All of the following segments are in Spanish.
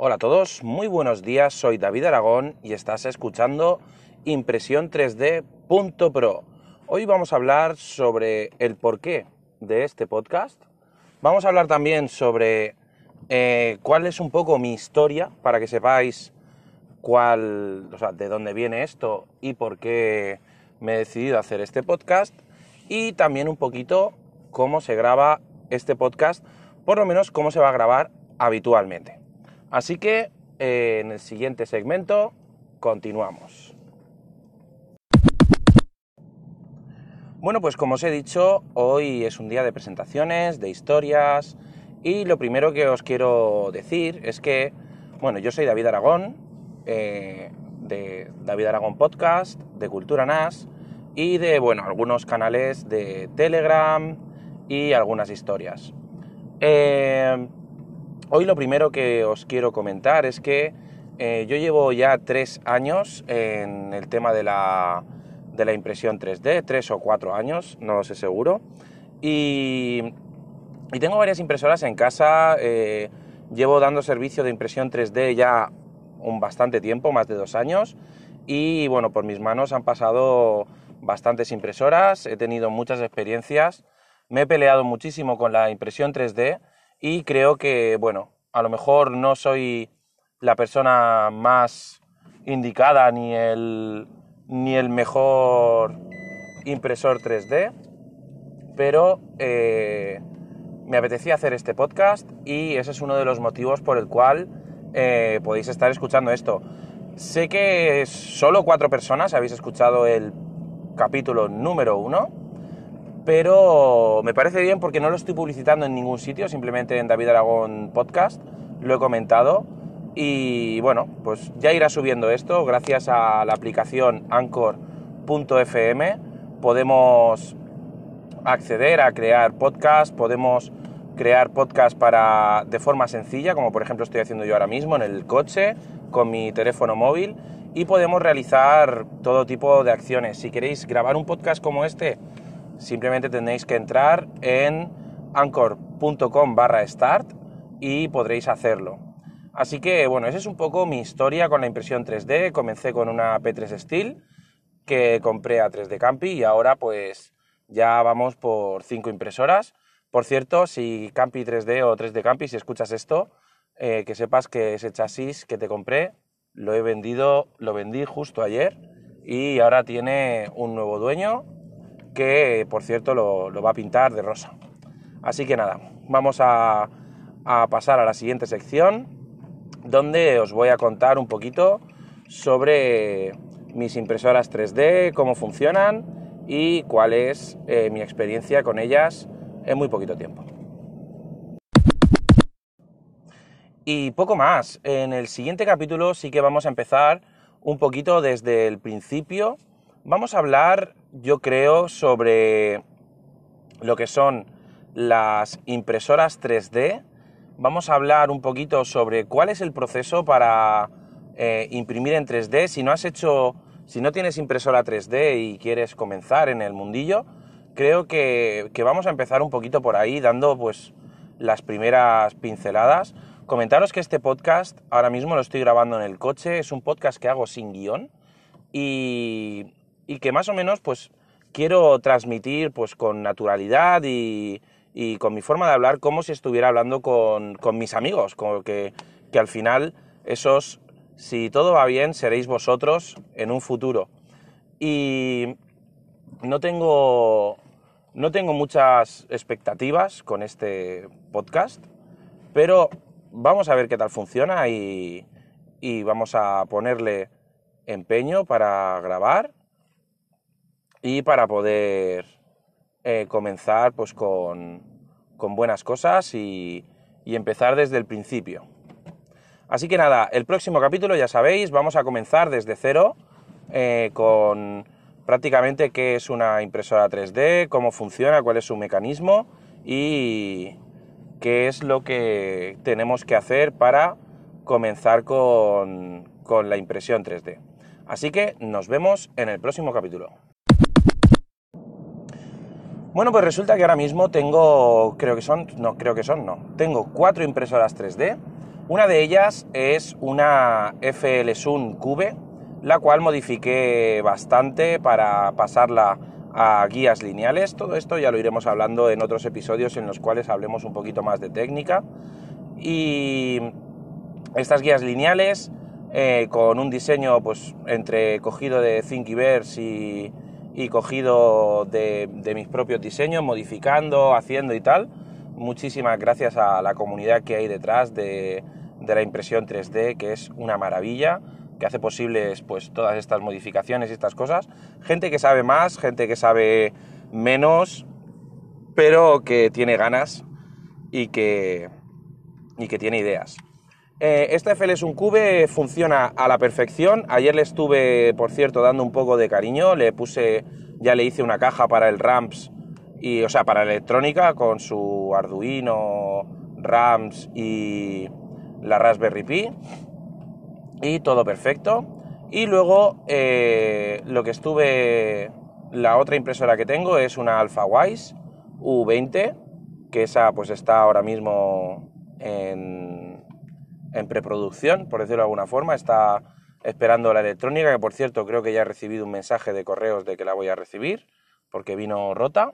Hola a todos, muy buenos días, soy David Aragón y estás escuchando Impresión 3D.pro. Hoy vamos a hablar sobre el porqué de este podcast. Vamos a hablar también sobre eh, cuál es un poco mi historia para que sepáis cuál, o sea, de dónde viene esto y por qué me he decidido hacer este podcast y también un poquito cómo se graba este podcast, por lo menos cómo se va a grabar habitualmente. Así que eh, en el siguiente segmento continuamos. Bueno, pues como os he dicho, hoy es un día de presentaciones, de historias y lo primero que os quiero decir es que, bueno, yo soy David Aragón, eh, de David Aragón Podcast, de Cultura NAS y de, bueno, algunos canales de Telegram y algunas historias. Eh, Hoy lo primero que os quiero comentar es que eh, yo llevo ya tres años en el tema de la, de la impresión 3D, tres o cuatro años, no lo sé seguro, y, y tengo varias impresoras en casa, eh, llevo dando servicio de impresión 3D ya un bastante tiempo, más de dos años, y bueno, por mis manos han pasado bastantes impresoras, he tenido muchas experiencias, me he peleado muchísimo con la impresión 3D, y creo que, bueno, a lo mejor no soy la persona más indicada ni el, ni el mejor impresor 3D, pero eh, me apetecía hacer este podcast y ese es uno de los motivos por el cual eh, podéis estar escuchando esto. Sé que solo cuatro personas habéis escuchado el capítulo número uno, pero me parece bien porque no lo estoy publicitando en ningún sitio, simplemente en David Aragón Podcast, lo he comentado y bueno, pues ya irá subiendo esto gracias a la aplicación anchor.fm podemos acceder a crear podcast, podemos crear podcast para de forma sencilla, como por ejemplo estoy haciendo yo ahora mismo en el coche con mi teléfono móvil y podemos realizar todo tipo de acciones. Si queréis grabar un podcast como este, simplemente tenéis que entrar en anchor.com barra start y podréis hacerlo. Así que bueno, esa es un poco mi historia con la impresión 3D. Comencé con una P3 Steel que compré a 3D Campi y ahora pues ya vamos por 5 impresoras. Por cierto, si Campi 3D o 3D Campi, si escuchas esto, eh, que sepas que ese chasis que te compré lo he vendido, lo vendí justo ayer y ahora tiene un nuevo dueño que por cierto lo, va a pintar de rosa. Así que nada, vamos a, pasar a la siguiente sección donde os voy a contar un poquito sobre mis impresoras 3D, cómo funcionan y cuál es eh, mi experiencia con ellas en muy poquito tiempo. Y poco más, en el siguiente capítulo sí que vamos a empezar un poquito desde el principio. Vamos a hablar yo creo, sobre lo que son las impresoras 3D. Vamos a hablar un poquito sobre cuál es el proceso para eh, imprimir en 3D. Si no has hecho, si no tienes impresora 3D y quieres comenzar en el mundillo, creo que, que vamos a empezar un poquito por ahí, dando pues las primeras pinceladas. Comentaros que este podcast ahora mismo lo estoy grabando en el coche, es un podcast que hago sin guion y, y que más o menos pues quiero transmitir pues con naturalidad y, con mi forma de hablar como si estuviera hablando con, mis amigos, como que, que, al final esos, si todo va bien, seréis vosotros en un futuro. Y no tengo, no tengo muchas expectativas con este podcast, pero vamos a ver qué tal funciona y, y vamos a ponerle empeño para grabar y para poder eh, comenzar pues con, buenas cosas y, empezar desde el principio. Así que nada, el próximo capítulo ya sabéis, vamos a comenzar desde cero eh, con prácticamente qué es una impresora 3D, cómo funciona, cuál es su mecanismo y qué es lo que tenemos que hacer para comenzar con, con la impresión 3D. Así que nos vemos en el próximo capítulo. Bueno, pues resulta que ahora mismo tengo, creo que son, no, creo que son, no, tengo cuatro impresoras 3D. Una de ellas es una FL Sun Cube, la cual modifiqué bastante para pasarla a guías lineales. Todo esto ya lo iremos hablando en otros episodios en los cuales hablemos un poquito más de técnica. Y estas guías lineales, eh, con un diseño pues entre cogido de Thinkiverse y, y cogido de, mis propios diseños, modificando, haciendo y tal. Muchísimas gracias a la comunidad que hay detrás de, de la impresión 3D, que es una maravilla que hace posibles pues todas estas modificaciones y estas cosas. Gente que sabe más, gente que sabe menos, pero que tiene ganas y que, y que tiene ideas. Eh, este FL es un cube, funciona a la perfección. Ayer le estuve, por cierto, dando un poco de cariño. Le puse, ya le hice una caja para el RAMS, y, o sea, para la electrónica con su Arduino, RAMS y la Raspberry Pi y todo perfecto. Y luego eh, lo que estuve, la otra impresora que tengo es una AlphaWise U20, que esa pues está ahora mismo en, en preproducción, por decirlo de alguna forma, está esperando la electrónica, que por cierto creo que ya he recibido un mensaje de correos de que la voy a recibir, porque vino rota.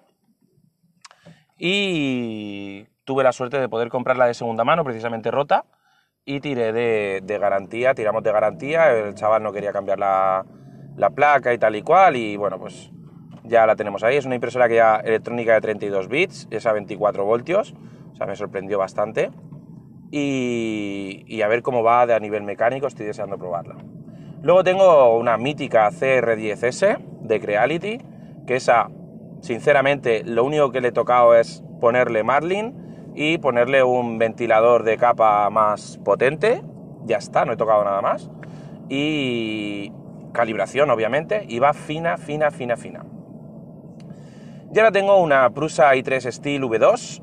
Y tuve la suerte de poder comprarla de segunda mano, precisamente rota, y tiré de, garantía, tiramos de garantía, el chaval no quería cambiar la, placa y tal y cual, y bueno, pues ya la tenemos ahí. Es una impresora que ya electrónica de 32 bits, es a 24 voltios, o sea, me sorprendió bastante. Y, a ver cómo va de a nivel mecánico, estoy deseando probarla. Luego tengo una mítica CR10S de Creality, que esa, sinceramente, lo único que le he tocado es ponerle Marlin y ponerle un ventilador de capa más potente. Ya está, no he tocado nada más. Y calibración, obviamente, y va fina, fina, fina, fina. Ya ahora tengo una Prusa i3 Steel V2,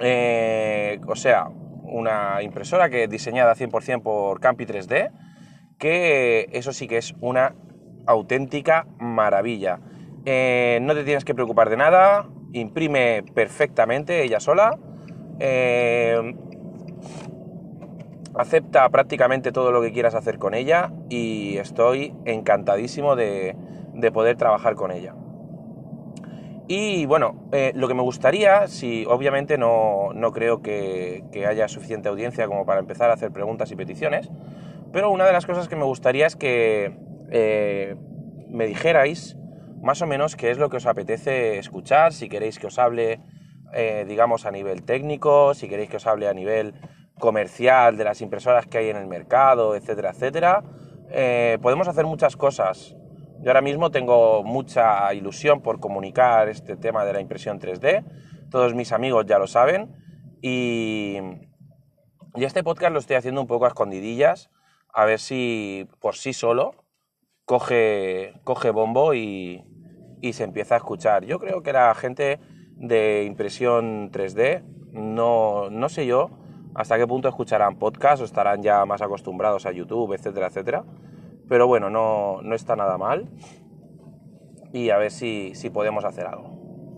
eh, o sea, una impresora que es diseñada 100% por Campi 3D, que eso sí que es una auténtica maravilla. Eh, no te tienes que preocupar de nada, imprime perfectamente ella sola, eh, acepta prácticamente todo lo que quieras hacer con ella y estoy encantadísimo de, poder trabajar con ella. Y bueno, eh, lo que me gustaría, si obviamente no, creo que, haya suficiente audiencia como para empezar a hacer preguntas y peticiones, pero una de las cosas que me gustaría es que eh, me dijerais más o menos qué es lo que os apetece escuchar, si queréis que os hable, eh, digamos, a nivel técnico, si queréis que os hable a nivel comercial de las impresoras que hay en el mercado, etcétera, etcétera. Podemos hacer muchas cosas. Yo ahora mismo tengo mucha ilusión por comunicar este tema de la impresión 3D. Todos mis amigos ya lo saben. Y, y este podcast lo estoy haciendo un poco a escondidillas, a ver si por sí solo coge, coge bombo y, y se empieza a escuchar. Yo creo que la gente de impresión 3D, no, no sé yo hasta qué punto escucharán podcast o estarán ya más acostumbrados a YouTube, etcétera, etcétera. Pero bueno, no, no está nada mal y a ver si, si podemos hacer algo.